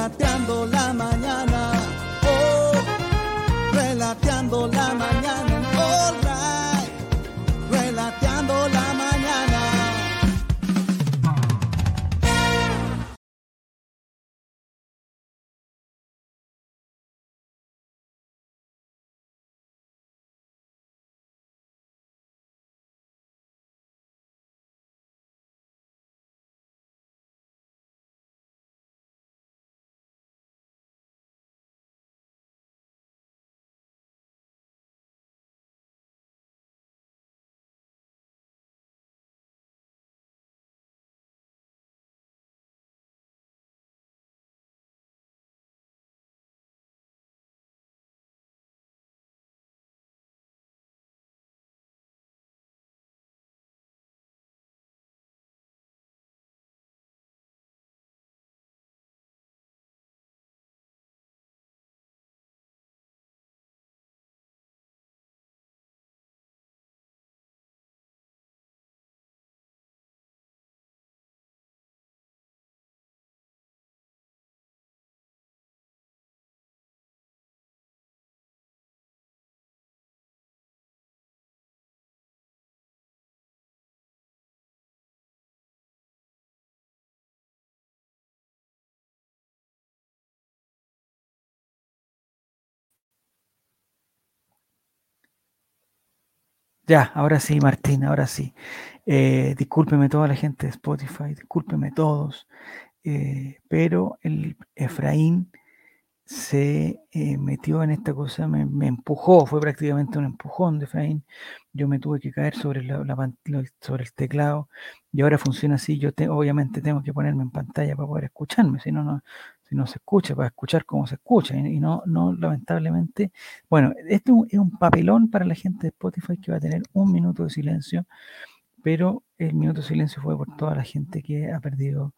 relateando la mañana, oh, relateando la mañana, Ya, ahora sí, Martín, ahora sí. Eh, discúlpeme toda la gente de Spotify, discúlpeme todos, eh, pero el Efraín se eh, metió en esta cosa, me, empujó, fue prácticamente un empujón de Efraín. Yo me tuve que caer sobre, la, sobre el teclado y ahora funciona así. Yo te- obviamente tengo que ponerme en pantalla para poder escucharme, si no, no, si no se escucha, para escuchar cómo se escucha y, no, no, lamentablemente. Bueno, esto es un papelón para la gente de Spotify que va a tener un minuto de silencio, pero el minuto de silencio fue por toda la gente que ha perdido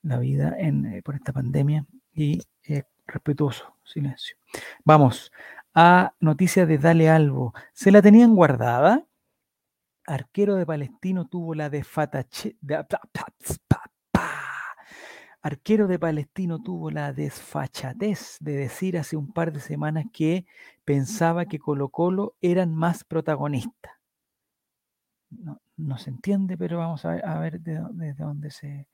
la vida en, eh, por esta pandemia y eh, respetuoso silencio. Vamos a noticias de Dale Albo. ¿Se la tenían guardada? Arquero de Palestino tuvo la de-. Arquero de Palestino tuvo la desfachatez de decir hace un par de semanas que pensaba que Colo Colo eran más protagonistas. No, se entiende, pero vamos a ver, de, desde dónde se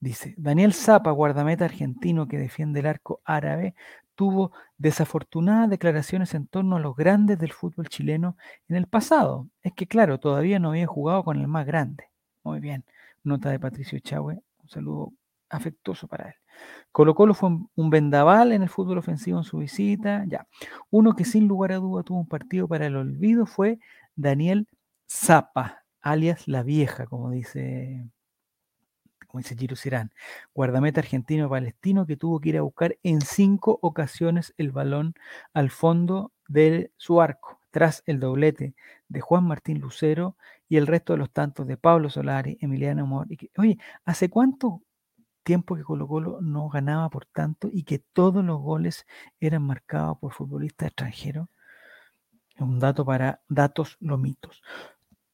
dice. Daniel Zapa, guardameta argentino que defiende el arco árabe, tuvo desafortunadas declaraciones en torno a los grandes del fútbol chileno en el pasado. Es que, claro, todavía no había jugado con el más grande. Muy bien. Nota de Patricio Chahue. Un saludo afectuoso para él. Colo Colo fue un, vendaval en el fútbol ofensivo en su visita. Ya. Uno que sin lugar a duda tuvo un partido para el olvido fue Daniel Zapa, alias La Vieja, como dice, como dice Giro guardameta argentino-palestino que tuvo que ir a buscar en cinco ocasiones el balón al fondo de su arco, tras el doblete de Juan Martín Lucero y el resto de los tantos de Pablo Solari, Emiliano Amor. Que, oye, ¿hace cuánto tiempo que Colo Colo no ganaba por tanto y que todos los goles eran marcados por futbolistas extranjeros? Es un dato para datos lomitos.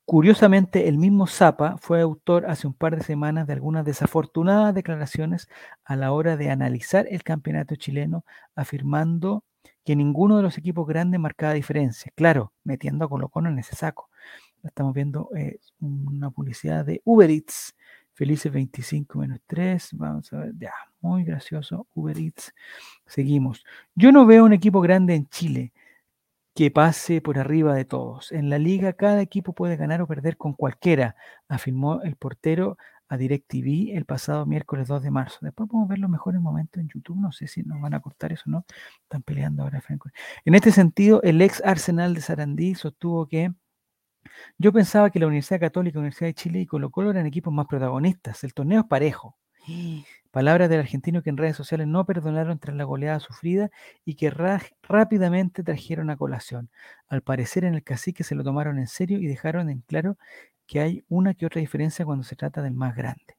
Curiosamente, el mismo Zapa fue autor hace un par de semanas de algunas desafortunadas declaraciones a la hora de analizar el campeonato chileno, afirmando que ninguno de los equipos grandes marcaba diferencia. Claro, metiendo a Colo Colo en ese saco. Estamos viendo eh, una publicidad de Uber Eats. Felices 25 menos 3. Vamos a ver. Ya, muy gracioso. Uber Eats. Seguimos. Yo no veo un equipo grande en Chile que pase por arriba de todos. En la liga cada equipo puede ganar o perder con cualquiera, afirmó el portero a DirecTV el pasado miércoles 2 de marzo. Después podemos ver los mejores momentos en YouTube, no sé si nos van a cortar eso o no, están peleando ahora. Franco. En este sentido, el ex Arsenal de Sarandí sostuvo que yo pensaba que la Universidad Católica, Universidad de Chile y Colo Colo eran equipos más protagonistas. El torneo es parejo. Palabras del argentino que en redes sociales no perdonaron tras la goleada sufrida y que rápidamente trajeron a colación. Al parecer en el cacique se lo tomaron en serio y dejaron en claro que hay una que otra diferencia cuando se trata del más grande.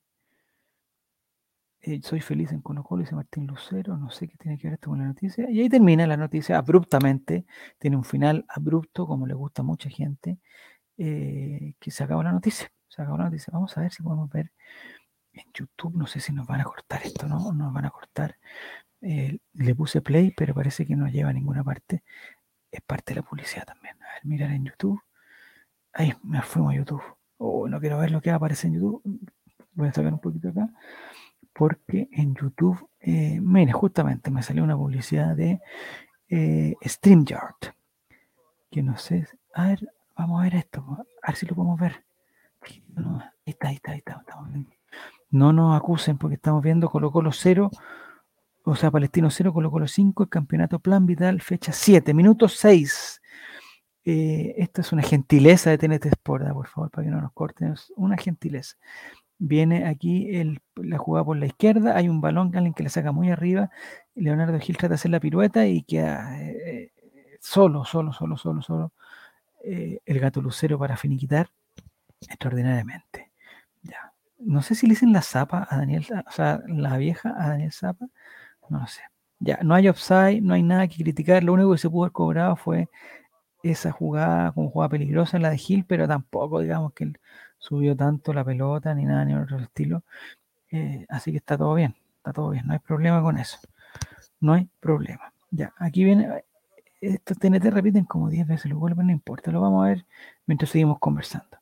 Eh, soy feliz en Colo Colo, dice Martín Lucero, no sé qué tiene que ver esto con la noticia. Y ahí termina la noticia abruptamente, tiene un final abrupto, como le gusta a mucha gente, eh, que se acabó la noticia. Se acabó la noticia. Vamos a ver si podemos ver en YouTube, no sé si nos van a cortar esto, ¿no? Nos van a cortar. Eh, le puse play, pero parece que no lleva a ninguna parte. Es parte de la publicidad también. A ver, mirar en YouTube. Ahí me fuimos a YouTube. Oh, no quiero ver lo que aparece en YouTube. Voy a sacar un poquito acá. Porque en YouTube, eh, justamente me salió una publicidad de eh, StreamYard. Que no sé. A ver, vamos a ver esto. A ver si lo podemos ver. No, ahí está, ahí está, ahí está. No nos acusen porque estamos viendo Colo Colo 0, o sea, Palestino 0, Colo Colo 5, el campeonato Plan Vital, fecha 7, minuto 6. Eh, esto es una gentileza de TNT Sport, por favor, para que no nos corten, es una gentileza. Viene aquí la jugada por la izquierda, hay un balón alguien que le saca muy arriba, Leonardo Gil trata de hacer la pirueta y queda eh, solo, solo, solo, solo, solo eh, el gato lucero para finiquitar extraordinariamente. Ya. No sé si le dicen la zapa a Daniel, o sea, la vieja a Daniel Zapa, no lo sé. Ya, no hay offside, no hay nada que criticar, lo único que se pudo haber cobrado fue esa jugada como jugada peligrosa, la de Gil, pero tampoco digamos que él subió tanto la pelota ni nada, ni otro estilo. Eh, así que está todo bien, está todo bien, no hay problema con eso. No hay problema. Ya, aquí viene, estos TNT repiten como 10 veces lo vuelven, no importa, lo vamos a ver mientras seguimos conversando.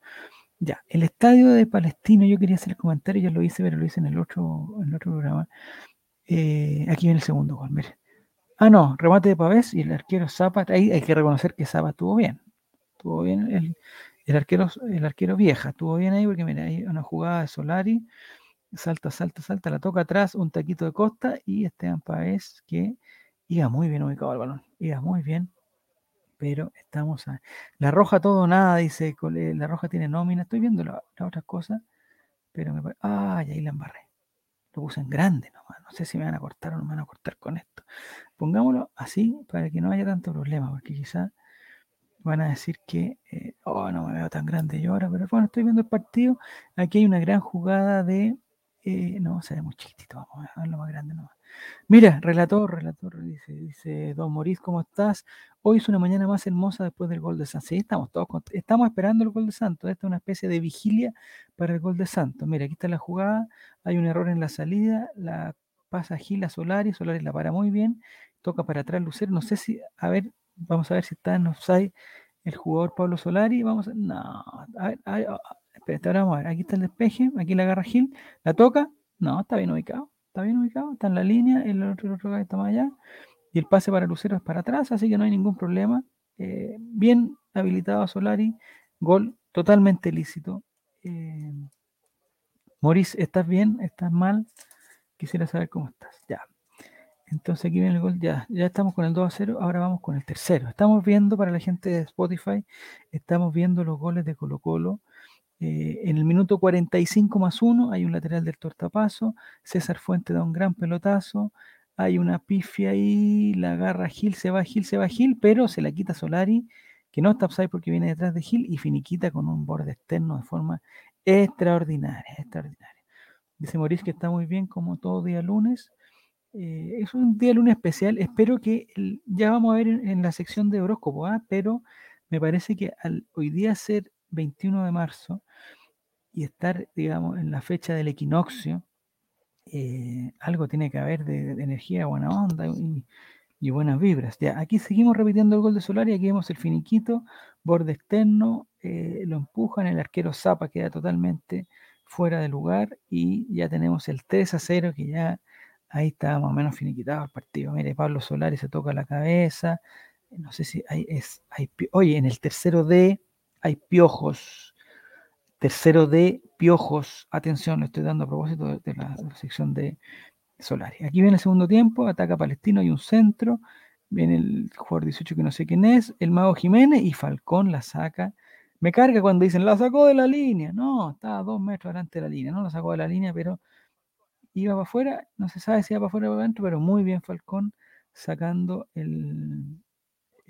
Ya, el estadio de Palestino, yo quería hacer el comentario, ya lo hice, pero lo hice en el otro, en el otro programa. Eh, aquí viene el segundo gol, mire. Ah, no, remate de Pavés y el arquero Zapa, ahí hay que reconocer que Zapa estuvo bien. Estuvo bien el, el, arquero, el arquero vieja, estuvo bien ahí porque mira, hay una jugada de Solari, salta, salta, salta, la toca atrás, un taquito de costa y Esteban Pavés que iba muy bien ubicado el balón, iba muy bien, pero estamos a... La roja todo nada, dice, la roja tiene nómina, estoy viendo las la otras cosas, pero me. Ah, y ahí la embarré. Lo puse en grande nomás. No sé si me van a cortar o no me van a cortar con esto. Pongámoslo así para que no haya tanto problema, porque quizás van a decir que, eh, oh, no me veo tan grande yo ahora, pero bueno, estoy viendo el partido. Aquí hay una gran jugada de, eh, no, se ve muy chiquitito, vamos a verlo más grande nomás. Mira, relator, relator, dice, dice Don Morís, ¿cómo estás? Hoy es una mañana más hermosa después del gol de Santos. Sí, estamos todos, estamos esperando el gol de Santos. Esta es una especie de vigilia para el gol de Santos. Mira, aquí está la jugada, hay un error en la salida, la pasa Gil a Solari, Solari la para muy bien, toca para atrás Lucero, no sé si, a ver, vamos a ver si está en offside el jugador Pablo Solari, vamos a, no, a ver, a ver, espérate, ahora vamos a ver, aquí está el despeje, aquí la agarra Gil, la toca, no, está bien ubicado, está bien ubicado, está en la línea, el otro, otro está más allá, y el pase para Lucero es para atrás, así que no hay ningún problema. Eh, bien habilitado a Solari, gol totalmente lícito. Eh, Maurice, ¿estás bien? ¿Estás mal? Quisiera saber cómo estás. Ya. Entonces aquí viene el gol, ya, ya estamos con el 2 a 0, ahora vamos con el tercero. Estamos viendo para la gente de Spotify, estamos viendo los goles de Colo Colo. Eh, en el minuto 45 más 1 hay un lateral del tortapaso, César Fuente da un gran pelotazo, hay una pifia ahí, la agarra Gil, se va Gil, se va Gil, pero se la quita Solari, que no está upside porque viene detrás de Gil y finiquita con un borde externo de forma extraordinaria, extraordinaria. Dice Maurice que está muy bien como todo día lunes. Eh, es un día lunes especial. Espero que ya vamos a ver en, la sección de horóscopo, ¿ah? pero me parece que al hoy día ser 21 de marzo y estar, digamos, en la fecha del equinoccio, eh, algo tiene que haber de, energía, buena onda y, buenas vibras. Ya, aquí seguimos repitiendo el gol de Solar y aquí vemos el finiquito, borde externo, eh, lo empujan, el arquero Zapa queda totalmente fuera de lugar y ya tenemos el 3 a 0 que ya ahí está más o menos finiquitado el partido. Mire, Pablo Solari se toca la cabeza, no sé si hay, es, hay, oye, en el tercero D hay piojos Tercero de Piojos. Atención, le estoy dando a propósito de, la, sección de Solari. Aquí viene el segundo tiempo, ataca Palestino, hay un centro. Viene el jugador 18 que no sé quién es, el Mago Jiménez y Falcón la saca. Me carga cuando dicen, la sacó de la línea. No, estaba a dos metros delante de la línea. No la sacó de la línea, pero iba para afuera. No se sabe si iba para afuera o para adentro, pero muy bien Falcón sacando el,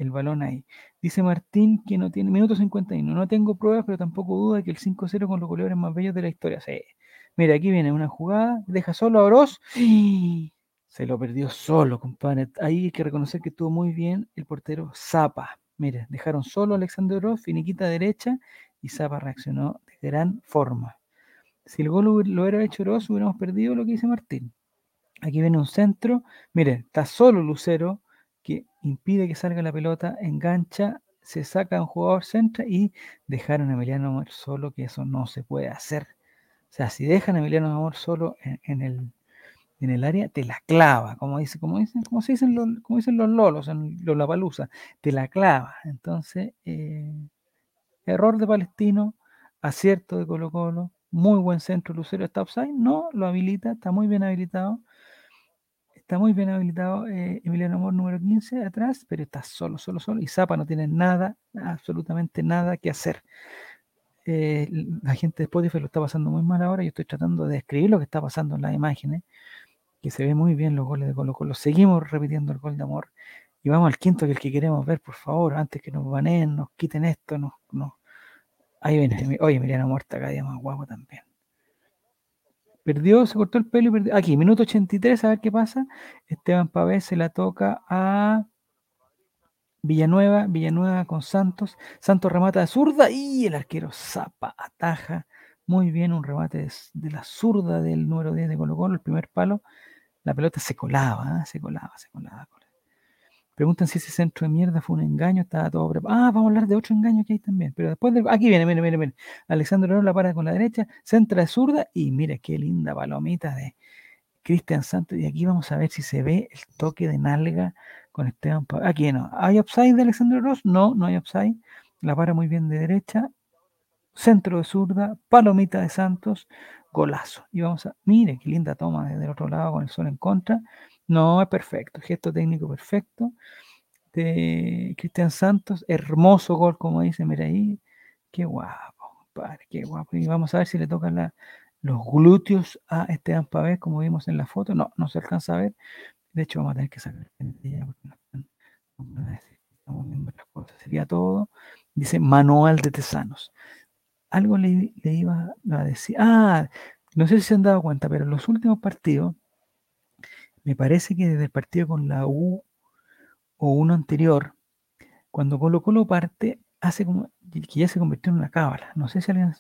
el balón ahí. Dice Martín que no tiene, minuto 51, no tengo pruebas, pero tampoco duda que el 5-0 con los goleadores más bellos de la historia. Sí. Mira, aquí viene una jugada, deja solo a Oroz. Se lo perdió solo, compadre. Ahí hay que reconocer que estuvo muy bien el portero Zapa. Mira, dejaron solo a Alexander Oroz, finiquita derecha, y Zapa reaccionó de gran forma. Si el gol lo hubiera hecho Oroz, hubiéramos perdido lo que dice Martín. Aquí viene un centro. Mire, está solo Lucero, que impide que salga la pelota, engancha, se saca un jugador centro y dejaron a Emiliano Amor solo, que eso no se puede hacer. O sea, si dejan a Emiliano Amor solo en, el, en el área, te la clava, como dice, como dicen, como se dicen los, como dicen los lolos en los La Palusa, te la clava. Entonces, eh, error de Palestino, acierto de Colo Colo, muy buen centro Lucero, está offside, no, lo habilita, está muy bien habilitado. Está muy bien habilitado eh, Emiliano Amor número 15 atrás, pero está solo, solo, solo. Y Zapa no tiene nada, absolutamente nada que hacer. Eh, la gente de Spotify lo está pasando muy mal ahora. Yo estoy tratando de describir lo que está pasando en las imágenes, que se ve muy bien los goles de Colo Colo. Seguimos repitiendo el gol de amor. Y vamos al quinto, que es el que queremos ver, por favor, antes que nos baneen, nos quiten esto, nos, Ahí viene. Oye, Emiliano Amor está cada día más guapo también. Perdió, se cortó el pelo y perdió. Aquí, minuto 83, a ver qué pasa. Esteban Pavés se la toca a Villanueva, Villanueva con Santos. Santos remata de zurda y el arquero Zapa ataja. Muy bien, un remate de, la zurda del número 10 de Colo Colo, el primer palo. La pelota se colaba, ¿eh? se colaba, se colaba. Preguntan si ese centro de mierda fue un engaño, estaba todo preparado. Ah, vamos a hablar de otro engaño que hay también. Pero después de... Aquí viene, mire, mire, mire. Alexandro la para con la derecha, centra de zurda y mire qué linda palomita de Cristian Santos. Y aquí vamos a ver si se ve el toque de nalga con Esteban Aquí no. ¿Hay upside de Alexandro Ross? No, no hay upside. La para muy bien de derecha. Centro de zurda, palomita de Santos, golazo. Y vamos a. Mire qué linda toma desde el otro lado con el sol en contra. No, es perfecto, gesto técnico perfecto de Cristian Santos, hermoso gol, como dice, mira ahí, qué guapo, padre, qué guapo. Y vamos a ver si le tocan los glúteos a Esteban Pavés, como vimos en la foto. No, no se alcanza a ver. De hecho, vamos a tener que sacar Sería todo. Dice manual de tesanos. Algo le, le iba a decir. Ah, no sé si se han dado cuenta, pero en los últimos partidos me parece que desde el partido con la U o uno anterior, cuando Colo Colo parte, hace como que ya se convirtió en una cábala. No sé si alguien,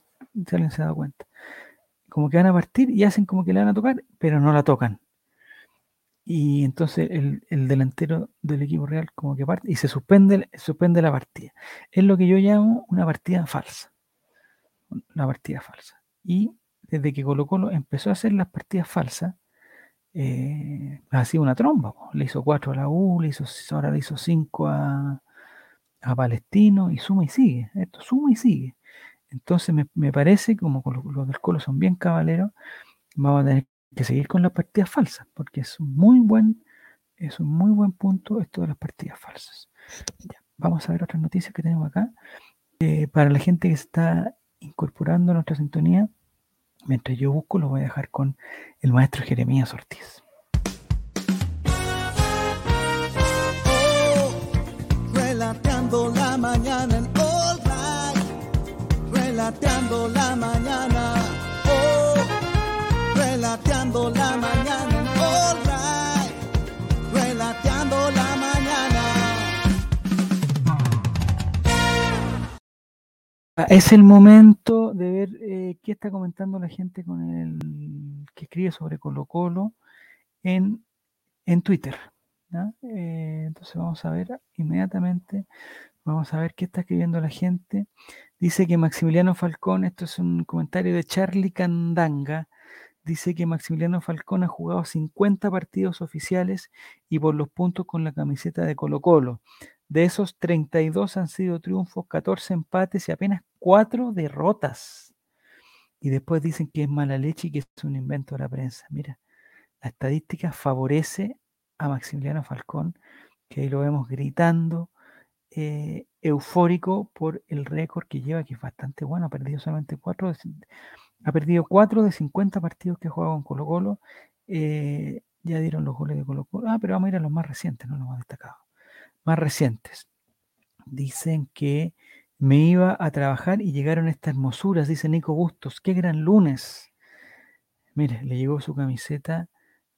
se ha dado cuenta. Como que van a partir y hacen como que le van a tocar, pero no la tocan. Y entonces el, delantero del equipo real como que parte y se suspende, suspende la partida. Es lo que yo llamo una partida falsa. Una partida falsa. Y desde que Colo Colo empezó a hacer las partidas falsas, eh, sido una tromba. Le hizo cuatro a la U, le hizo, ahora le hizo cinco a, Palestino y suma y sigue. Esto suma y sigue. Entonces me, parece, como los, del Colo son bien caballeros, vamos a tener que seguir con las partidas falsas, porque es un muy buen, es un muy buen punto esto de las partidas falsas. vamos a ver otras noticias que tenemos acá. Eh, para la gente que está incorporando a nuestra sintonía, Mientras yo busco, lo voy a dejar con el maestro Jeremías Ortiz. Oh, la mañana en All Right. Relateando la mañana. Es el momento de ver eh, qué está comentando la gente con el que escribe sobre Colo Colo en, en Twitter. Eh, entonces vamos a ver inmediatamente, vamos a ver qué está escribiendo la gente. Dice que Maximiliano Falcón, esto es un comentario de Charlie Candanga, dice que Maximiliano Falcón ha jugado 50 partidos oficiales y por los puntos con la camiseta de Colo Colo. De esos 32 han sido triunfos, 14 empates y apenas 4 derrotas. Y después dicen que es mala leche y que es un invento de la prensa. Mira, la estadística favorece a Maximiliano Falcón, que ahí lo vemos gritando, eh, eufórico por el récord que lleva, que es bastante bueno. Ha perdido solamente 4 de, ha perdido 4 de 50 partidos que ha jugado con Colo Colo. Eh, ya dieron los goles de Colo Colo. Ah, pero vamos a ir a los más recientes, no los más destacados más recientes. Dicen que me iba a trabajar y llegaron estas hermosuras, dice Nico Bustos. ¡Qué gran lunes! Mire, le llegó su camiseta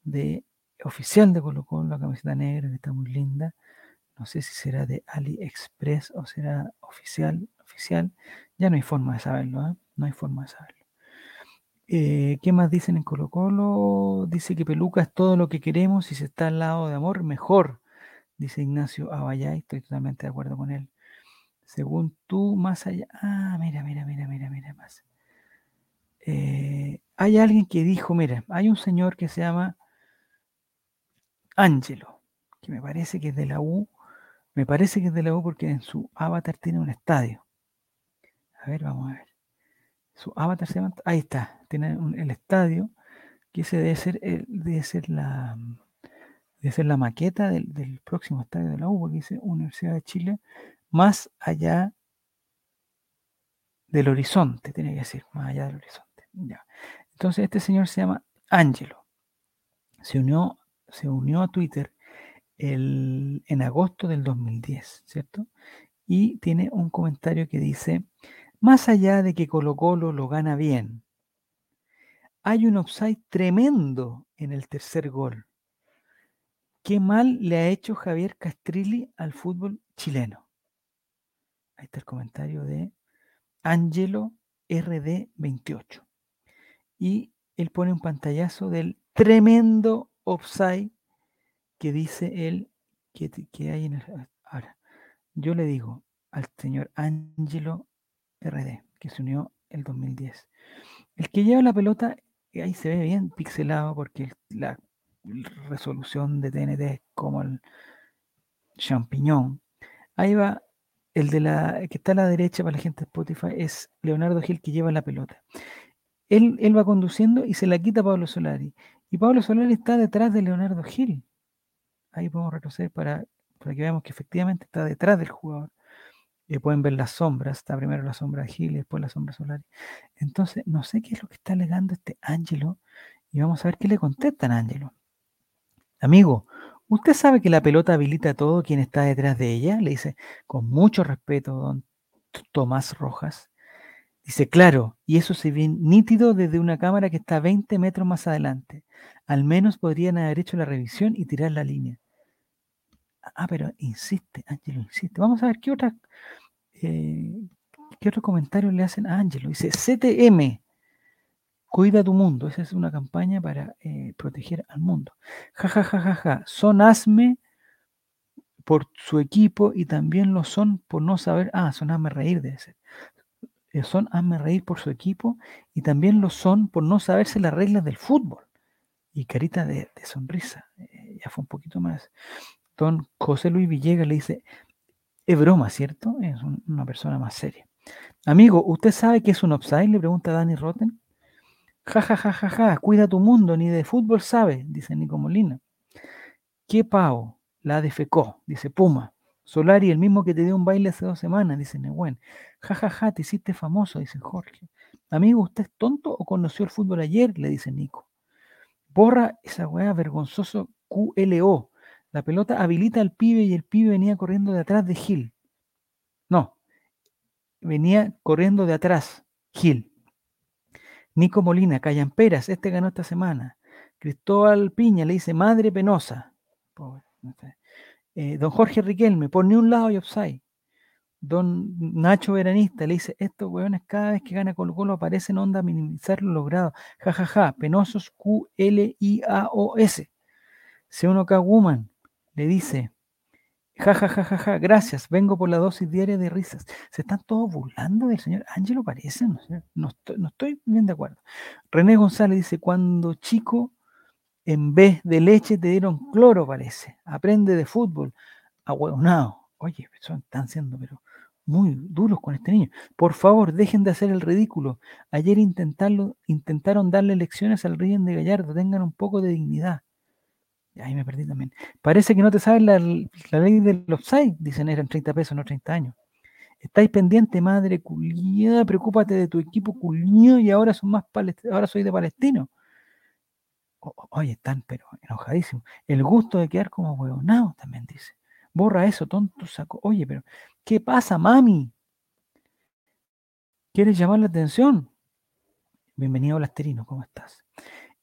de oficial de Colo Colo, la camiseta negra, que está muy linda. No sé si será de AliExpress o será oficial, oficial. Ya no hay forma de saberlo, ¿eh? No hay forma de saberlo. Eh, ¿Qué más dicen en Colo Colo? Dice que peluca es todo lo que queremos y si está al lado de amor, mejor. Dice Ignacio Abayay, estoy totalmente de acuerdo con él. Según tú, más allá. Ah, mira, mira, mira, mira, mira más. Eh, hay alguien que dijo, mira, hay un señor que se llama Ángelo, que me parece que es de la U, me parece que es de la U porque en su avatar tiene un estadio. A ver, vamos a ver. Su avatar se llama, ahí está, tiene el estadio, que ese debe ser, el- debe ser la debe ser la maqueta del, del próximo estadio de la U, porque dice Universidad de Chile, más allá del horizonte, tiene que decir, más allá del horizonte. Ya. Entonces este señor se llama Ángelo. Se unió, se unió a Twitter el- en agosto del 2010, ¿cierto? Y tiene un comentario que dice, más allá de que Colo Colo lo gana bien, hay un offside tremendo en el tercer gol. ¿Qué mal le ha hecho Javier Castrilli al fútbol chileno? Ahí está el comentario de Angelo RD28. Y él pone un pantallazo del tremendo offside que dice él que, hay en el... Ahora, yo le digo al señor Angelo RD, que se unió el 2010. El que lleva la pelota, eh, ahí se ve bien pixelado porque la resolución de TNT es como el champiñón. Ahí va el de la que está a la derecha para la gente de Spotify, es Leonardo Gil que lleva la pelota. Él, él va conduciendo y se la quita a Pablo Solari. Y Pablo Solari está detrás de Leonardo Gil. Ahí podemos retroceder para, para que veamos que efectivamente está detrás del jugador. Y pueden ver las sombras. Está primero la sombra de Gil y después la sombra Solari. Entonces, no sé qué es lo que está alegando este Ángelo. Y vamos a ver qué le contestan a Ángelo. Amigo, ¿usted sabe que la pelota habilita a todo quien está detrás de ella? Le dice con mucho respeto don Tomás Rojas. Dice, claro, y eso se ve nítido desde una cámara que está 20 metros más adelante. Al menos podrían haber hecho la revisión y tirar la línea. Ah, pero insiste, Ángelo insiste. Vamos a ver qué otra, eh, qué otro comentario le hacen a Ángelo. Dice, CTM, cuida tu mundo. Esa es una campaña para eh, proteger al mundo. Ja, ja, ja, ja, ja. Son asme por su equipo y también lo son por no saber. Ah, son hazme reír, debe ser. Eh, son hazme reír por su equipo y también lo son por no saberse las reglas del fútbol. Y carita de, sonrisa. eh, ya fue un poquito más. Don José Luis Villegas le dice: Es broma, ¿cierto? Es un- una persona más seria. Amigo, ¿usted sabe qué es un offside? Le pregunta Dani Rotten. Ja, ja, ja, ja, ja, cuida tu mundo, ni de fútbol sabe, dice Nico Molina. ¿Qué pavo? La defecó, dice Puma. Solari, el mismo que te dio un baile hace dos semanas, dice Nehuen. Ja, ja, ja, te hiciste famoso, dice Jorge. Amigo, ¿usted es tonto o conoció el fútbol ayer? Le dice Nico. Borra esa weá vergonzoso QLO. La pelota habilita al pibe y el pibe venía corriendo de atrás de Gil. No, venía corriendo de atrás, Gil. Nico Molina, Callamperas, este ganó esta semana. Cristóbal Piña le dice madre penosa. Pobre. Eh, don Jorge Riquelme, por ni un lado y offside. Don Nacho Veranista le dice, estos hueones cada vez que gana Colo Colo aparecen onda a minimizar lo logrado. Ja, ja, ja, penosos Q-L-I-A-O-S. C1K Woman le dice, ja, ja, ja, ja, ja, gracias, vengo por la dosis diaria de risas. Se están todos burlando del señor Ángelo, parece, no, no estoy, no estoy bien de acuerdo. René González dice, cuando chico, en vez de leche te dieron cloro, parece. Aprende de fútbol. Ahueonado. Oye, son- están siendo, pero muy duros con este niño. Por favor, dejen de hacer el ridículo. Ayer intentarlo, intentaron darle lecciones al Ríen de Gallardo. Tengan un poco de dignidad. Ahí me perdí también. Parece que no te sabes la, la ley del offside. Dicen, eran 30 pesos, no 30 años. Estáis pendiente, madre culiada, preocúpate de tu equipo culiado y ahora son más ahora soy de palestino. Oye, están pero enojadísimos. El gusto de quedar como huevonados también dice. Borra eso, tonto saco. Oye, pero ¿qué pasa, mami? ¿Quieres llamar la atención? Bienvenido, Blasterino, ¿cómo estás?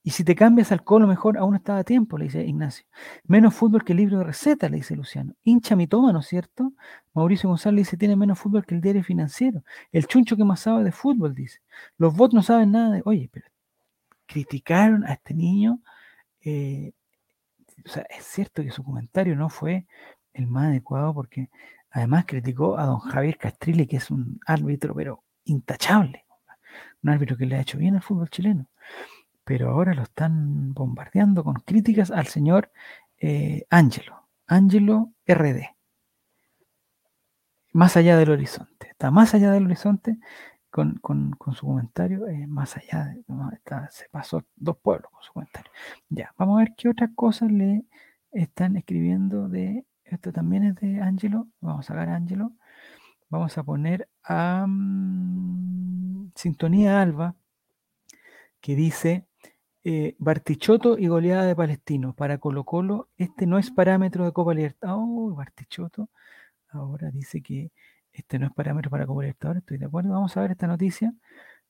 Y si te cambias al colo mejor, aún está a tiempo, le dice Ignacio. Menos fútbol que el libro de recetas, le dice Luciano. Hincha mitómano, ¿cierto? Mauricio González dice, tiene menos fútbol que el diario financiero. El chuncho que más sabe de fútbol, dice. Los bots no saben nada de... Oye, pero criticaron a este niño. Eh, o sea, es cierto que su comentario no fue el más adecuado porque además criticó a don Javier Castrilli, que es un árbitro, pero intachable. Un árbitro que le ha hecho bien al fútbol chileno. Pero ahora lo están bombardeando con críticas al señor eh, Ángelo, Ángelo RD. Más allá del horizonte. Está más allá del horizonte con, su comentario, eh, más allá de, se pasó dos pueblos con su comentario. Ya, vamos a ver qué otras cosas le están escribiendo de, esto también es de Angelo, vamos a sacar a Angelo, vamos a poner a mm, Sintonía Alba, que dice, eh, Bartichotto y goleada de Palestino. Para Colo Colo, este no es parámetro de Copa Libertad. Oh, ahora dice que este no es parámetro para Copa Libertadores, estoy de acuerdo. Vamos a ver esta noticia.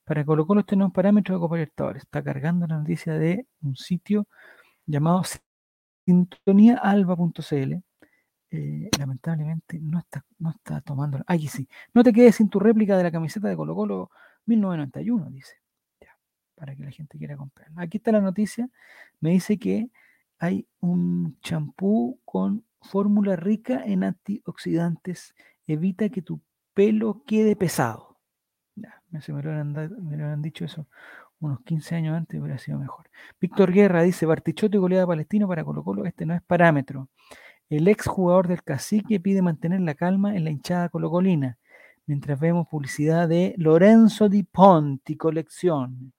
Para Colo Colo este no es parámetro de Copa Libertadores. Está cargando la noticia de un sitio llamado sintoniaalba.cl. Eh, lamentablemente no está, no está tomando. Aquí sí. No te quedes sin tu réplica de la camiseta de Colo Colo 1991, dice. Para que la gente quiera comprarla. Aquí está la noticia. Me dice que hay un champú con fórmula rica en antioxidantes evita que tu pelo quede pesado. Ya, me, lo han, dicho eso unos 15 años antes, hubiera sido mejor. Víctor Guerra dice, Bartichote goleada palestino para Colo Colo, este no es parámetro. El ex jugador del cacique pide mantener la calma en la hinchada colocolina, mientras vemos publicidad de Lorenzo Di Ponti, colección.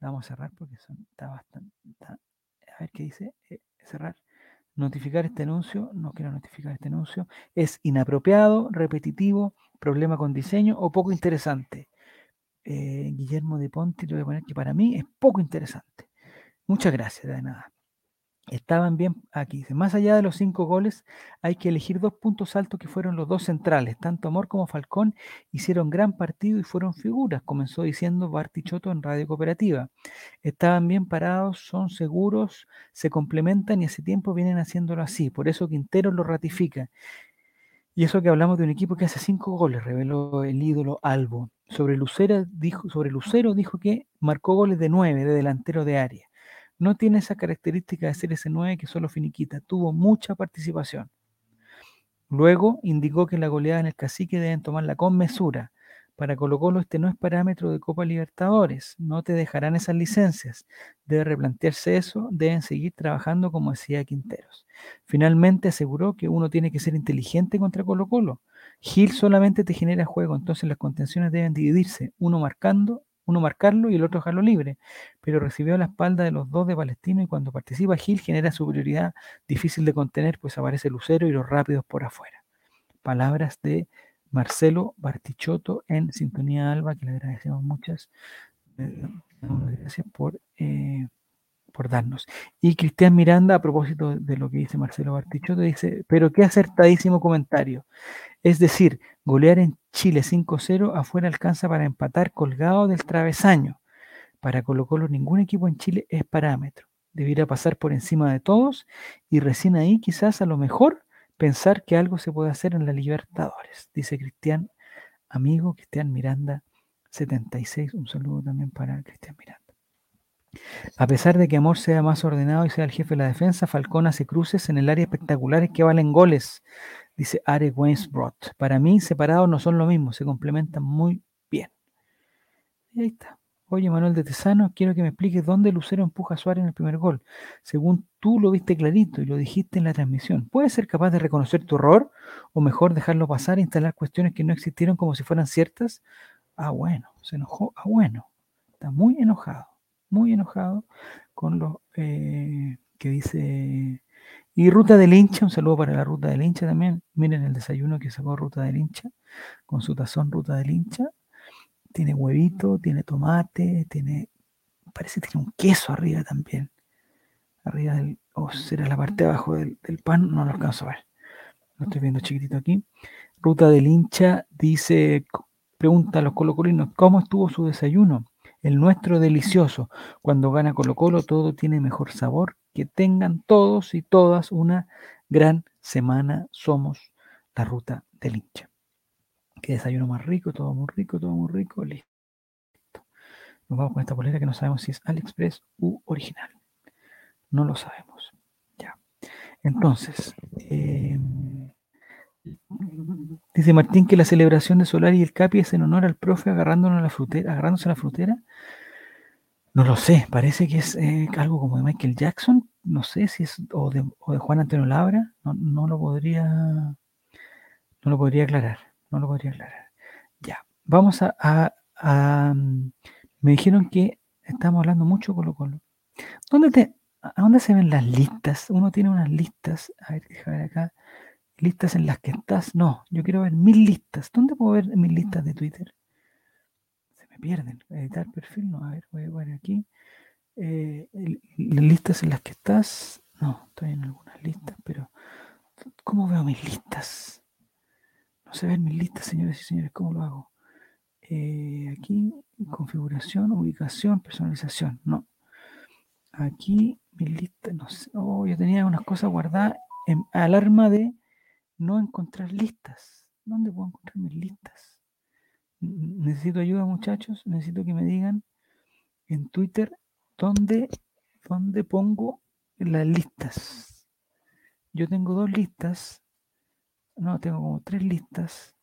Vamos a cerrar porque está bastante... a ver qué dice. Eh, cerrar notificar este anuncio, no quiero notificar este anuncio, es inapropiado, repetitivo, problema con diseño o poco interesante. Eh, Guillermo de Ponti, le voy a poner que para mí es poco interesante. Muchas gracias, de nada estaban bien aquí. Más allá de los cinco goles, hay que elegir dos puntos altos que fueron los dos centrales. Tanto Amor como Falcón hicieron gran partido y fueron figuras, comenzó diciendo Bartichotto en Radio Cooperativa. Estaban bien parados, son seguros, se complementan y hace tiempo vienen haciéndolo así. Por eso Quintero lo ratifica. Y eso que hablamos de un equipo que hace cinco goles, reveló el ídolo Albo. Sobre Lucero dijo, sobre Lucero dijo que marcó goles de nueve, de delantero de área. No tiene esa característica de ser ese 9 que solo finiquita, tuvo mucha participación. Luego indicó que la goleada en el cacique deben tomarla con mesura. Para Colo Colo este no es parámetro de Copa Libertadores, no te dejarán esas licencias. Debe replantearse eso, deben seguir trabajando como decía Quinteros. Finalmente aseguró que uno tiene que ser inteligente contra Colo Colo. Gil solamente te genera juego, entonces las contenciones deben dividirse, uno marcando uno marcarlo y el otro dejarlo libre, pero recibió la espalda de los dos de Palestino y cuando participa Gil genera superioridad difícil de contener, pues aparece Lucero y los rápidos por afuera. Palabras de Marcelo Bartichotto en Sintonía Alba, que le agradecemos muchas. Eh, gracias por, eh, por darnos. Y Cristian Miranda, a propósito de lo que dice Marcelo Bartichotto, dice, pero qué acertadísimo comentario. Es decir, golear en Chile 5-0 afuera alcanza para empatar colgado del travesaño. Para Colo Colo ningún equipo en Chile es parámetro. Debiera pasar por encima de todos y recién ahí quizás a lo mejor pensar que algo se puede hacer en la Libertadores, dice Cristian, amigo Cristian Miranda 76. Un saludo también para Cristian Miranda. A pesar de que Amor sea más ordenado y sea el jefe de la defensa, Falcón hace cruces en el área espectaculares que valen goles dice Are Wainsbrot. Para mí, separados no son lo mismo, se complementan muy bien. Y ahí está. Oye, Manuel de Tesano, quiero que me expliques dónde Lucero empuja a Suárez en el primer gol. Según tú lo viste clarito y lo dijiste en la transmisión, ¿puedes ser capaz de reconocer tu error o mejor dejarlo pasar e instalar cuestiones que no existieron como si fueran ciertas? Ah, bueno, se enojó. Ah, bueno, está muy enojado, muy enojado con lo eh, que dice y Ruta del Hincha, un saludo para la Ruta del Hincha también. Miren el desayuno que sacó Ruta del Hincha, con su tazón Ruta del Hincha. Tiene huevito, tiene tomate, tiene, parece que tiene un queso arriba también. Arriba del, o será la parte de abajo del, pan, no lo alcanzo a ver. Lo estoy viendo chiquitito aquí. Ruta del Hincha dice, pregunta a los colocolinos, ¿cómo estuvo su desayuno? El nuestro delicioso. Cuando gana Colo Colo todo tiene mejor sabor que tengan todos y todas una gran semana. Somos la ruta del hincha. Que desayuno más rico, todo muy rico, todo muy rico, listo. Nos vamos con esta polera que no sabemos si es AliExpress u original. No lo sabemos. Ya. Entonces, eh, dice Martín que la celebración de Solar y el Capi es en honor al profe agarrándonos la agarrándose la frutera. No lo sé, parece que es eh, algo como de Michael Jackson. No sé si es o de, o de Juan Antonio Labra. No, no lo podría. No lo podría aclarar. No lo podría aclarar. Ya. Vamos a, a me dijeron que estamos hablando mucho Colo Colo. ¿Dónde te, ¿A dónde se ven las listas? Uno tiene unas listas. A ver, déjame ver acá. Listas en las que estás. No, yo quiero ver mil listas. ¿Dónde puedo ver mis listas de Twitter? Me pierden. Editar perfil. No, a ver, voy a ver aquí. Eh, listas en las que estás. No, estoy en algunas listas, pero ¿cómo veo mis listas? No se ven mis listas, señores y señores. ¿Cómo lo hago? Eh, aquí, configuración, ubicación, personalización. No. Aquí, mi lista, no sé. Oh, yo tenía unas cosas guardadas en alarma de no encontrar listas. ¿Dónde puedo encontrar mis listas? Necesito ayuda, muchachos. Necesito que me digan en Twitter dónde, dónde pongo las listas. Yo tengo dos listas. No, tengo como tres listas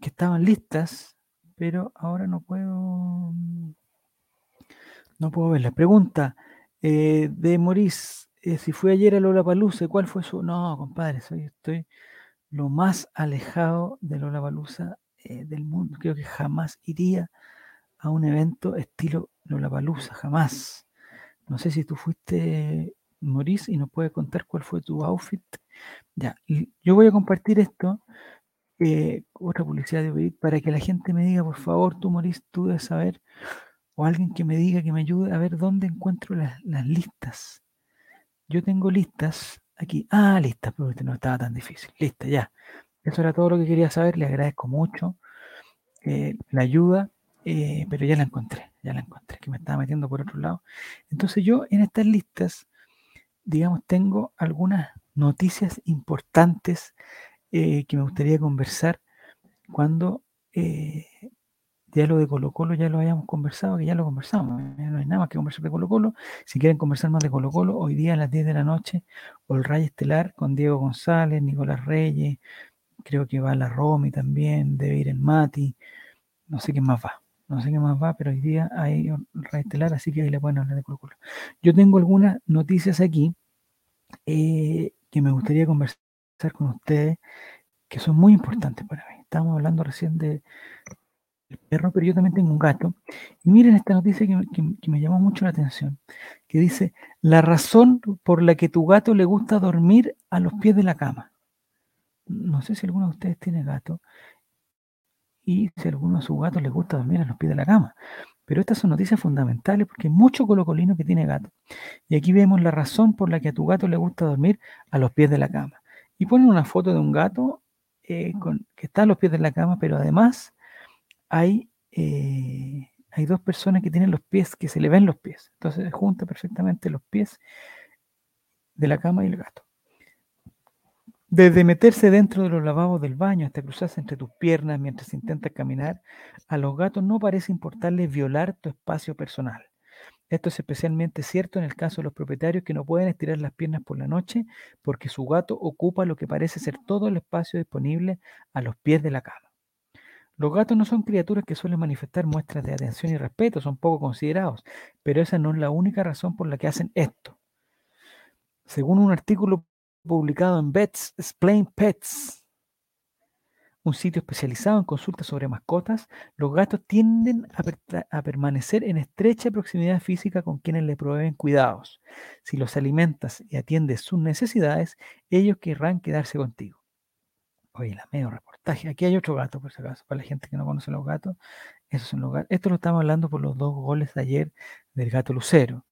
que estaban listas, pero ahora no puedo no puedo verlas. Pregunta eh, de Maurice, eh, si fue ayer a Lola Palusa, ¿cuál fue su...? No, compadre, soy, estoy lo más alejado de Lola Palusa eh, del mundo. Creo que jamás iría a un evento estilo Lola Palusa, jamás. No sé si tú fuiste, Maurice, y nos puedes contar cuál fue tu outfit. Ya, yo voy a compartir esto eh, otra publicidad de para que la gente me diga, por favor, tú Maurice, tú debes saber, o alguien que me diga, que me ayude a ver dónde encuentro las, listas. Yo tengo listas aquí. Ah, listas, pero este no estaba tan difícil. Lista, ya. Eso era todo lo que quería saber. Le agradezco mucho eh, la ayuda, eh, pero ya la encontré, ya la encontré, que me estaba metiendo por otro lado. Entonces yo en estas listas, digamos, tengo algunas noticias importantes eh, que me gustaría conversar cuando ya lo de Colo Colo ya lo habíamos conversado, que ya lo conversamos, no hay nada más que conversar de Colo Colo. Si quieren conversar más de Colo Colo, hoy día a las 10 de la noche, o el Ray Estelar con Diego González, Nicolás Reyes, creo que va la Romy también, debe ir el Mati, no sé qué más va, no sé qué más va, pero hoy día hay un Ray Estelar, así que ahí le pueden hablar de Colo. Yo tengo algunas noticias aquí que me gustaría conversar con ustedes que son muy importantes para mí. Estamos hablando recién de perro, pero yo también tengo un gato. Y miren esta noticia que, me llamó mucho la atención, que dice, la razón por la que tu gato le gusta dormir a los pies de la cama. No sé si alguno de ustedes tiene gato y si alguno de sus gatos les gusta dormir a los pies de la cama. Pero estas son noticias fundamentales porque hay mucho colocolino que tiene gato. Y aquí vemos la razón por la que a tu gato le gusta dormir a los pies de la cama y ponen una foto de un gato eh, que está a los pies de la cama, pero además hay, eh, hay dos personas que tienen los pies, que se le ven los pies. Entonces junta perfectamente los pies de la cama y el gato. Desde meterse dentro de los lavabos del baño hasta cruzarse entre tus piernas mientras intentas caminar, a los gatos no parece importarles violar tu espacio personal. Esto es especialmente cierto en el caso de los propietarios que no pueden estirar las piernas por la noche porque su gato ocupa lo que parece ser todo el espacio disponible a los pies de la cama. Los gatos no son criaturas que suelen manifestar muestras de atención y respeto, son poco considerados, pero esa no es la única razón por la que hacen esto. Según un artículo publicado en Vets Explain Pets, un sitio especializado en consultas sobre mascotas, los gatos tienden a, permanecer en estrecha proximidad física con quienes le proveen cuidados. Si los alimentas y atiendes sus necesidades, ellos querrán quedarse contigo. Oye, la medio reportaje. Aquí hay otro gato, por si acaso, para la gente que no conoce los gatos. Esos son los gatos. Esto lo estamos hablando por los dos goles de ayer del gato Lucero.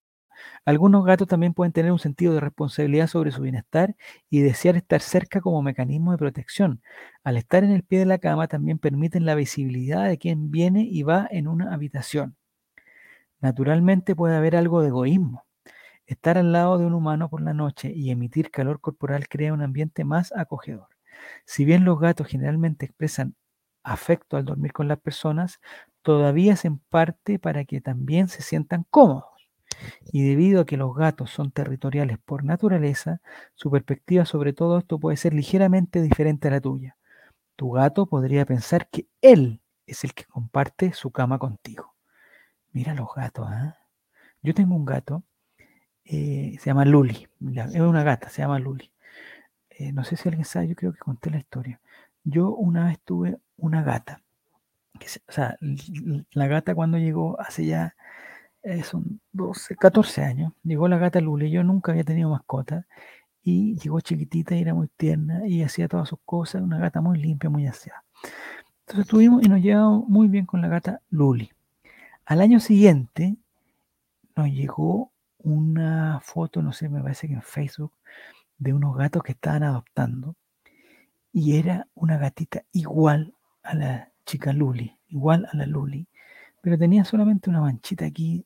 Algunos gatos también pueden tener un sentido de responsabilidad sobre su bienestar y desear estar cerca como mecanismo de protección. Al estar en el pie de la cama también permiten la visibilidad de quien viene y va en una habitación. Naturalmente puede haber algo de egoísmo. Estar al lado de un humano por la noche y emitir calor corporal crea un ambiente más acogedor. Si bien los gatos generalmente expresan afecto al dormir con las personas, todavía es en parte para que también se sientan cómodos. Y debido a que los gatos son territoriales por naturaleza, su perspectiva sobre todo esto puede ser ligeramente diferente a la tuya. Tu gato podría pensar que él es el que comparte su cama contigo. Mira los gatos, ¿ah? Yo tengo un gato, eh, se llama Luli, es una gata, se llama Luli. Eh, no sé si alguien sabe, yo creo que conté la historia. Yo una vez tuve una gata, o sea, la gata cuando llegó hace ya, eh, son 12, 14 años, llegó la gata Luli, yo nunca había tenido mascota, y llegó chiquitita y era muy tierna y hacía todas sus cosas, una gata muy limpia, muy aseada. Entonces estuvimos y nos llevamos muy bien con la gata Luli. Al año siguiente nos llegó una foto, no sé, me parece que en Facebook, de unos gatos que estaban adoptando y era una gatita igual a la chica Luli, igual a la Luli, pero tenía solamente una manchita aquí.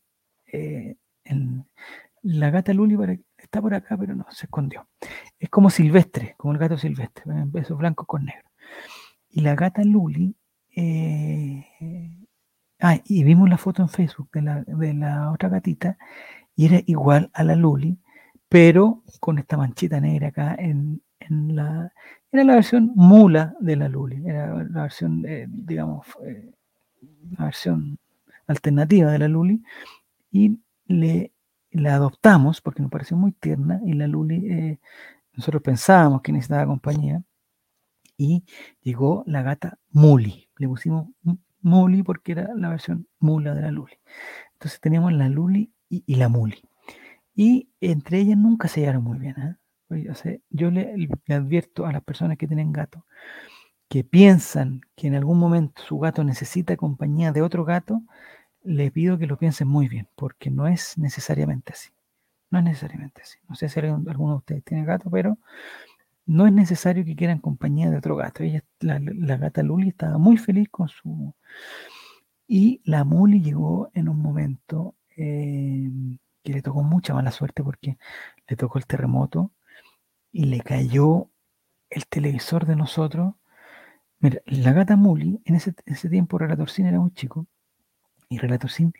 Eh, en, la gata Luli está por acá, pero no, se escondió. Es como silvestre, como el gato silvestre, besos blancos con negro. Y la gata Luli, eh, ah, y vimos la foto en Facebook de la, de la otra gatita, y era igual a la Luli, pero con esta manchita negra acá en, la... Era la versión mula de la Luli, era la versión, eh, digamos, eh, la versión alternativa de la Luli, y le la adoptamos porque nos pareció muy tierna, y la Luli, eh, nosotros pensábamos que necesitaba compañía, y llegó la gata Muli, le pusimos Muli porque era la versión mula de la Luli. Entonces teníamos la Luli y la Muli. Y entre ellas nunca se llevaron muy bien. ¿eh? yo le, advierto a las personas que tienen gato que piensan que en algún momento su gato necesita compañía de otro gato, le pido que lo piensen muy bien, porque no es necesariamente así. No es necesariamente así. No sé si alguno de ustedes tiene gato, pero no es necesario que quieran compañía de otro gato. Ella, la, gata Luli estaba muy feliz con su... Y la Muli llegó en un momento eh, que le tocó mucha mala suerte porque le tocó el terremoto y le cayó el televisor de nosotros. Mira, la gata Muli, en ese, tiempo Relatorcín era muy chico, y Relatorcín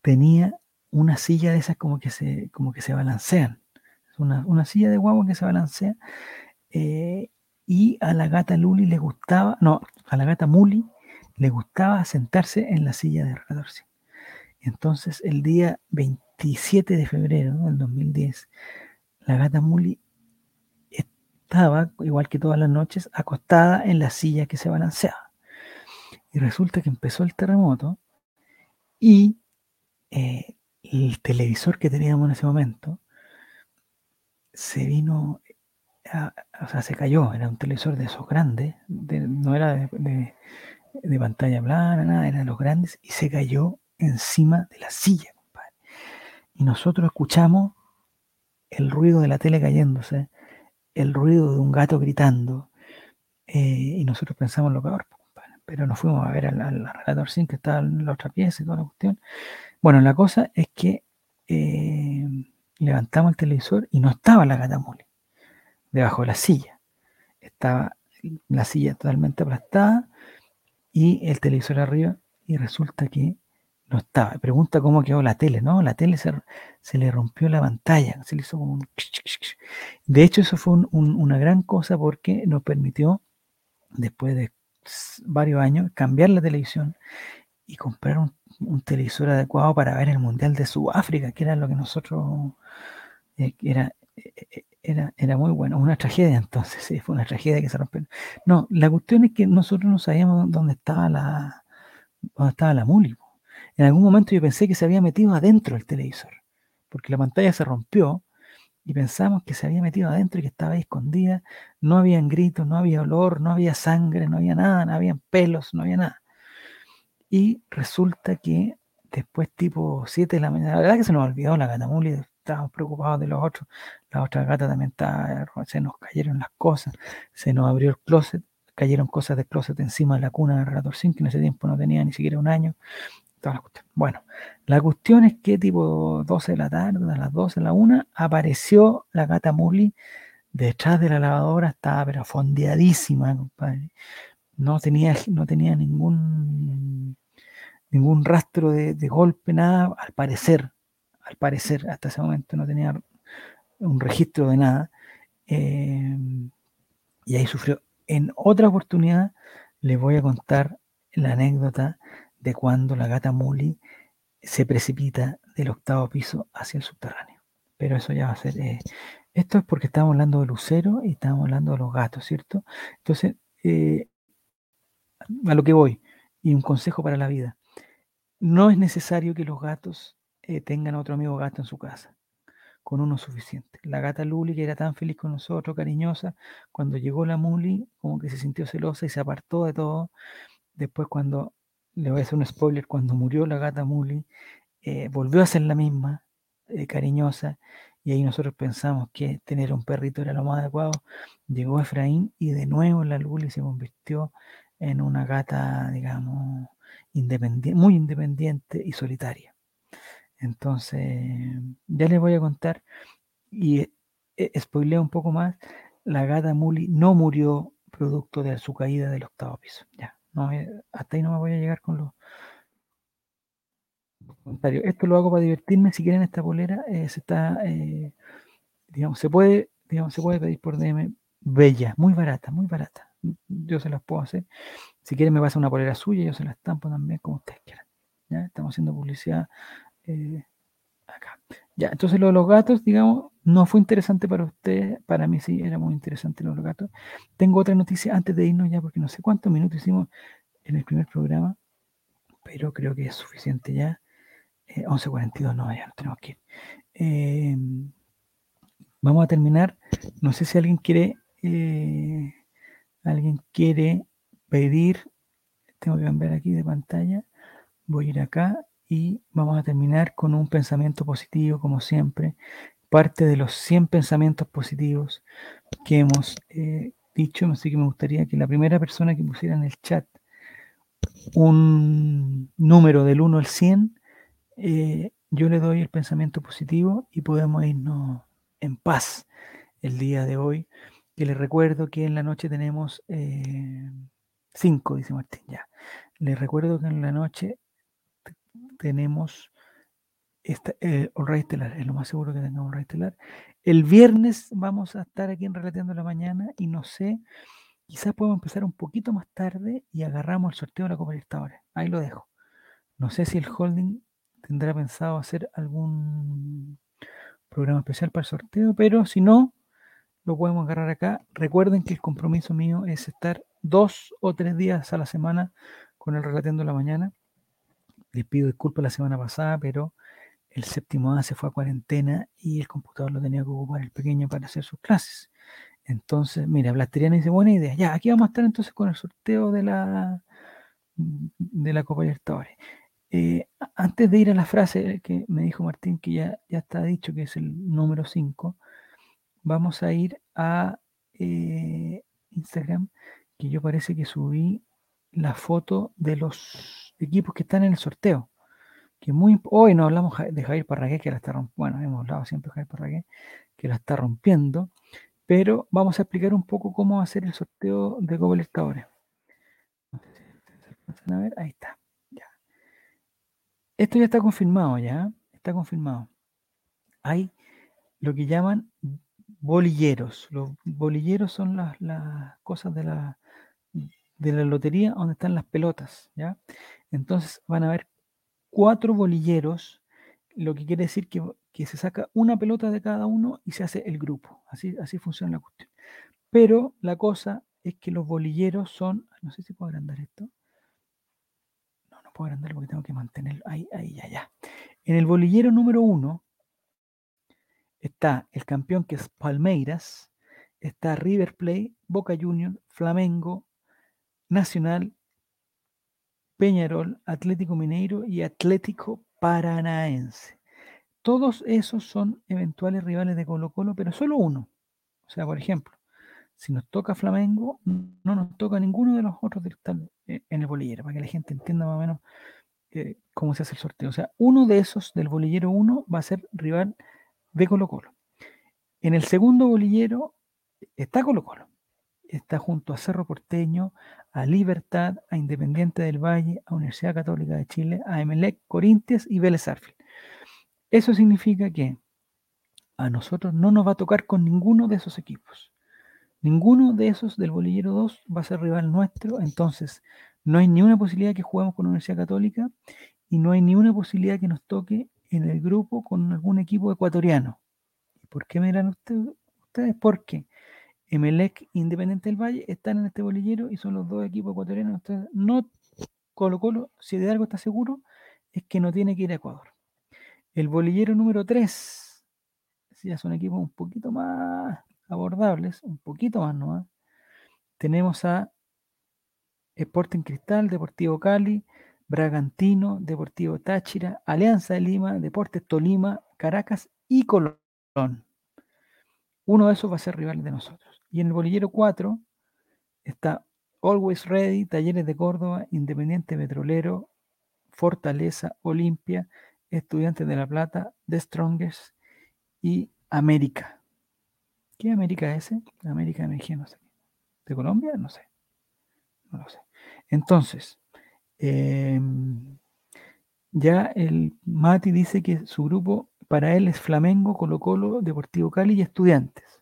tenía una silla de esas como que se, como que se balancean. Una, una silla de guagua que se balancea. Eh, y a la gata Luli le gustaba, no, a la gata Muli le gustaba sentarse en la silla de Relatorcín. Entonces, el día 27 de febrero del 2010, la gata Muli estaba, igual que todas las noches, acostada en la silla que se balanceaba. Y resulta que empezó el terremoto y eh, el televisor que teníamos en ese momento se vino, o sea, se cayó. Era un televisor de esos grandes, no era de, de pantalla plana, nada, era de los grandes, y se cayó encima de la silla, compadre. Y nosotros escuchamos el ruido de la tele cayéndose, el ruido de un gato gritando, eh, y nosotros pensamos lo peor. Pero nos fuimos a ver al, al relator sin que estaba en la otra pieza y toda la cuestión. Bueno, la cosa es que eh, levantamos el televisor y no estaba la gata mole debajo de la silla. Estaba la silla totalmente aplastada y el televisor arriba y resulta que no estaba. Pregunta cómo quedó la tele, ¿no? La tele se, se le rompió la pantalla, se le hizo como un... De hecho, eso fue una gran cosa porque nos permitió, después de varios años, cambiar la televisión y comprar un, televisor adecuado para ver el Mundial de Sudáfrica, que era lo que nosotros... Eh, era, eh, era, era muy bueno, una tragedia entonces, sí, fue una tragedia que se rompió. No, la cuestión es que nosotros no sabíamos dónde estaba la, dónde estaba la muli. En algún momento yo pensé que se había metido adentro del televisor, porque la pantalla se rompió y pensamos que se había metido adentro y que estaba ahí escondida. No habían gritos, no había olor, no había sangre, no había nada, no había pelos, no había nada. Y resulta que después, tipo 7 de la mañana, la verdad que se nos olvidó la gata Muli, estábamos preocupados de los otros. La otra gata también estaba, se nos cayeron las cosas, se nos abrió el closet, cayeron cosas del closet encima de la cuna del Relator que en ese tiempo no tenía ni siquiera un año. Bueno, la cuestión es que tipo 12 de la tarde, a las 12 de la 1, apareció la gata Muli detrás de la lavadora, estaba pero fondeadísima, compadre. no tenía, no tenía ningún, ningún rastro de, golpe, nada, al parecer, al parecer, hasta ese momento no tenía un registro de nada. Eh, y ahí sufrió. En otra oportunidad les voy a contar la anécdota de cuando la gata Muli se precipita del octavo piso hacia el subterráneo. Pero eso ya va a ser... Eh, esto es porque estamos hablando de lucero y estamos hablando de los gatos, ¿cierto? Entonces, eh, a lo que voy, y un consejo para la vida. No es necesario que los gatos eh, tengan otro amigo gato en su casa. Con uno suficiente. La gata Luli, que era tan feliz con nosotros, cariñosa, cuando llegó la Muli, como que se sintió celosa y se apartó de todo. Después, cuando, le voy a hacer un spoiler, cuando murió la gata Muli, eh, volvió a ser la misma, eh, cariñosa, y ahí nosotros pensamos que tener un perrito era lo más adecuado. Llegó Efraín y de nuevo la Luli se convirtió en una gata, digamos, independiente, muy independiente y solitaria. Entonces, ya les voy a contar y eh, spoileo un poco más, la gata Muli no murió producto de su caída del octavo piso. Ya, no, hasta ahí no me voy a llegar con los esto lo hago para divertirme. Si quieren esta polera, eh, se está, eh, digamos, se puede, digamos, se puede pedir por DM. Bella, muy barata, muy barata. Yo se las puedo hacer. Si quieren me pasa una polera suya, yo se las estampo también como ustedes quieran. ¿ya? Estamos haciendo publicidad eh, acá. Ya, entonces lo de los gatos, digamos, no fue interesante para ustedes. Para mí sí, era muy interesante lo de los gatos. Tengo otra noticia antes de irnos ya, porque no sé cuántos minutos hicimos en el primer programa, pero creo que es suficiente ya. 11.42, no, ya no tenemos que ir. Em, vamos a terminar. No sé si alguien quiere, eh, alguien quiere pedir, tengo que cambiar aquí de pantalla, voy a ir acá y vamos a terminar con un pensamiento positivo, como siempre, parte de los 100 pensamientos positivos que hemos eh, dicho, así que me gustaría que la primera persona que pusiera en el chat un número del 1 al 100, eh, yo le doy el pensamiento positivo y podemos irnos en paz el día de hoy. Que les recuerdo que en la noche tenemos eh, cinco, dice Martín, ya. Les recuerdo que en la noche tenemos esta, eh, Estelar, es lo más seguro que tengamos Ray Estelar. El viernes vamos a estar aquí en Relateando la Mañana y no sé, quizás podemos empezar un poquito más tarde y agarramos el sorteo de la Copa Libertadores. Ahí lo dejo. No sé si el holding tendrá pensado hacer algún programa especial para el sorteo, pero si no, lo podemos agarrar acá. Recuerden que el compromiso mío es estar dos o tres días a la semana con el Relateando la Mañana. Les pido disculpas la semana pasada, pero el séptimo A se fue a cuarentena y el computador lo tenía que ocupar el pequeño para hacer sus clases. Entonces, mira, Blasteriana dice, buena idea. Ya, aquí vamos a estar entonces con el sorteo de la de la Copa Libertadores. Eh, antes de ir a la frase que me dijo Martín, que ya, ya está dicho que es el número 5, vamos a ir a eh, Instagram, que yo parece que subí la foto de los equipos que están en el sorteo. Que muy, hoy no hablamos de Javier Parragué, que la está rompiendo, bueno, hemos hablado siempre de Javier Parragué, que la está rompiendo, pero vamos a explicar un poco cómo hacer el sorteo de Copa Libertadores. A ver, ahí está. Esto ya está confirmado, ¿ya? Está confirmado. Hay lo que llaman bolilleros. Los bolilleros son las, cosas de la, de la lotería donde están las pelotas, ¿ya? Entonces van a haber cuatro bolilleros, lo que quiere decir que, que, se saca una pelota de cada uno y se hace el grupo. Así, así funciona la cuestión. Pero la cosa es que los bolilleros son, no sé si puedo agrandar esto, puedo agrandar porque tengo que mantenerlo. Ahí, ahí, ya, ya. En el bolillero número uno está el campeón que es Palmeiras, está River Plate, Boca Juniors, Flamengo, Nacional, Peñarol, Atlético Mineiro y Atlético Paranaense. Todos esos son eventuales rivales de Colo Colo, pero solo uno. O sea, por ejemplo, si nos toca Flamengo, no nos toca ninguno de los otros eh, en el bolillero, para que la gente entienda más o menos eh, cómo se hace el sorteo. O sea, uno de esos del bolillero 1 va a ser rival de Colo Colo. En el segundo bolillero está Colo Colo. Está junto a Cerro Porteño, a Libertad, a Independiente del Valle, a Universidad Católica de Chile, a Emelec, Corintias y Vélez Arfield. Eso significa que a nosotros no nos va a tocar con ninguno de esos equipos. Ninguno de esos del bolillero 2 va a ser rival nuestro, entonces no hay ni una posibilidad que juguemos con la Universidad Católica y no hay ni una posibilidad que nos toque en el grupo con algún equipo ecuatoriano. ¿Por qué me dirán ustedes? ustedes? Porque Emelec Independiente del Valle están en este bolillero y son los dos equipos ecuatorianos. Entonces, no Colo Colo, si de algo está seguro, es que no tiene que ir a Ecuador. El bolillero número 3, si ya son equipos un poquito más abordables, un poquito más nomás. Tenemos a Sporting Cristal, Deportivo Cali, Bragantino, Deportivo Táchira, Alianza de Lima, Deportes Tolima, Caracas y Colón. Uno de esos va a ser rival de nosotros. Y en el bolillero 4 está Always Ready, Talleres de Córdoba, Independiente Petrolero, Fortaleza, Olimpia, Estudiantes de La Plata, The Strongest y América. ¿Qué América es ese? América Energía, no sé. ¿De Colombia? No sé. No lo sé. Entonces, em, ya el Mati dice que su grupo para él es Flamengo, Colo Colo, Deportivo Cali y Estudiantes.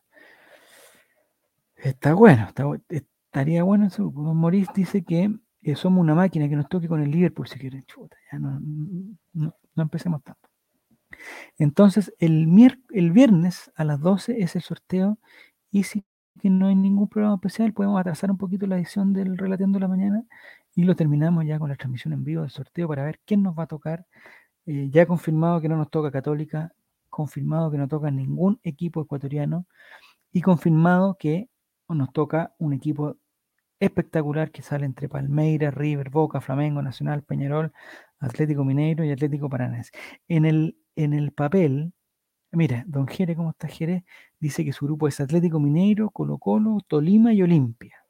Está bueno, estaría bueno eso. Maurice dice que eh, somos una máquina que nos toque con el Liverpool si quieren. Chuta, ya no, no, empecemos tanto. Entonces, el, el viernes a las 12 es el sorteo y si no hay ningún programa especial, podemos atrasar un poquito la edición del Relateando la Mañana y lo terminamos ya con la transmisión en vivo del sorteo para ver quién nos va a tocar. Eh, ya confirmado que no nos toca Católica, confirmado que no toca ningún equipo ecuatoriano y confirmado que nos toca un equipo espectacular que sale entre Palmeiras, River, Boca, Flamengo, Nacional, Peñarol, Atlético Mineiro y Atlético Paranaense. En el en el papel, mira, don Jere, ¿cómo está Jere? Dice que su grupo es Atlético Mineiro, Colo Colo, Tolima y Olimpia.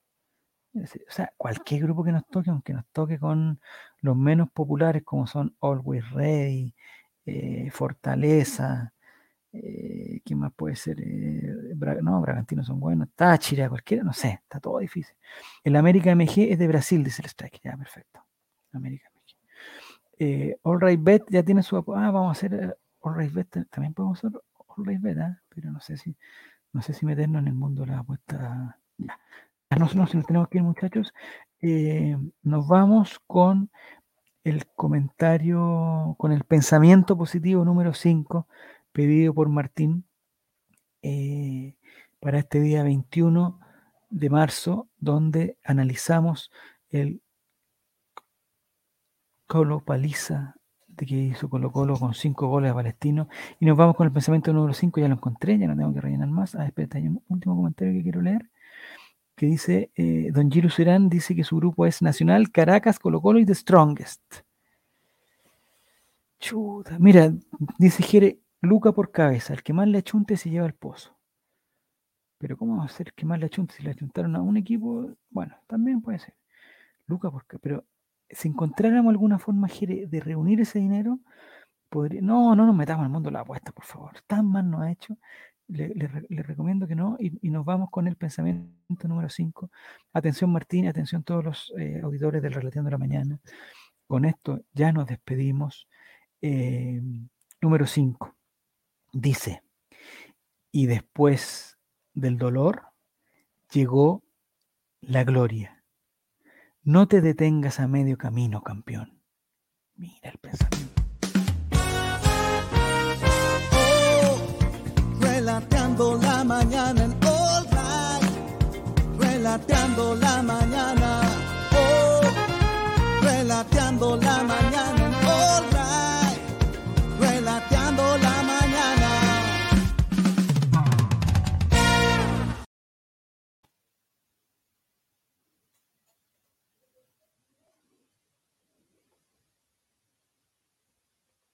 O sea, cualquier grupo que nos toque, aunque nos toque con los menos populares como son Always Ready, eh, Fortaleza, eh, ¿qué más puede ser? Eh, no, Bragantino son buenos, Táchira, cualquiera, no sé, está todo difícil. El América MG es de Brasil, dice el Strike, ya, perfecto. América eh, All Right Bet ya tiene su ah, vamos a hacer eh, All Right Bet, también podemos hacer All Right Bet, ¿ah? pero no sé si no sé si meternos en el mundo de la apuesta. Ya. No, no, si nos tenemos que ir, muchachos. Eh, nos vamos con el comentario, con el pensamiento positivo número 5, pedido por Martín eh, para este día 21 de marzo, donde analizamos el Colo paliza de que hizo Colo Colo con cinco goles a Palestino. Y nos vamos con el pensamiento número 5, ya lo encontré, ya no tengo que rellenar más. Ah, espérate, hay un último comentario que quiero leer, que dice, eh, Don Giro Serán dice que su grupo es Nacional, Caracas, Colo Colo y The Strongest. Chuta, mira, dice Jere, Luca por cabeza, el que más le achunte se lleva el pozo. Pero ¿cómo va a ser que más le achunte si le achuntaron a un equipo? Bueno, también puede ser. Luca por cabeza, pero si encontráramos alguna forma de reunir ese dinero, podría, no, no nos metamos el mundo de la apuesta, por favor. Tan mal nos ha hecho. Le, recomiendo que no. Y, nos vamos con el pensamiento número 5. Atención Martín, atención todos los eh, auditores del Relateando de la Mañana. Con esto ya nos despedimos. Eh, número 5. Dice, y después del dolor llegó la gloria. No te detengas a medio camino, campeón. Mira el pensamiento. Relateando la mañana en All Right. Relateando la mañana.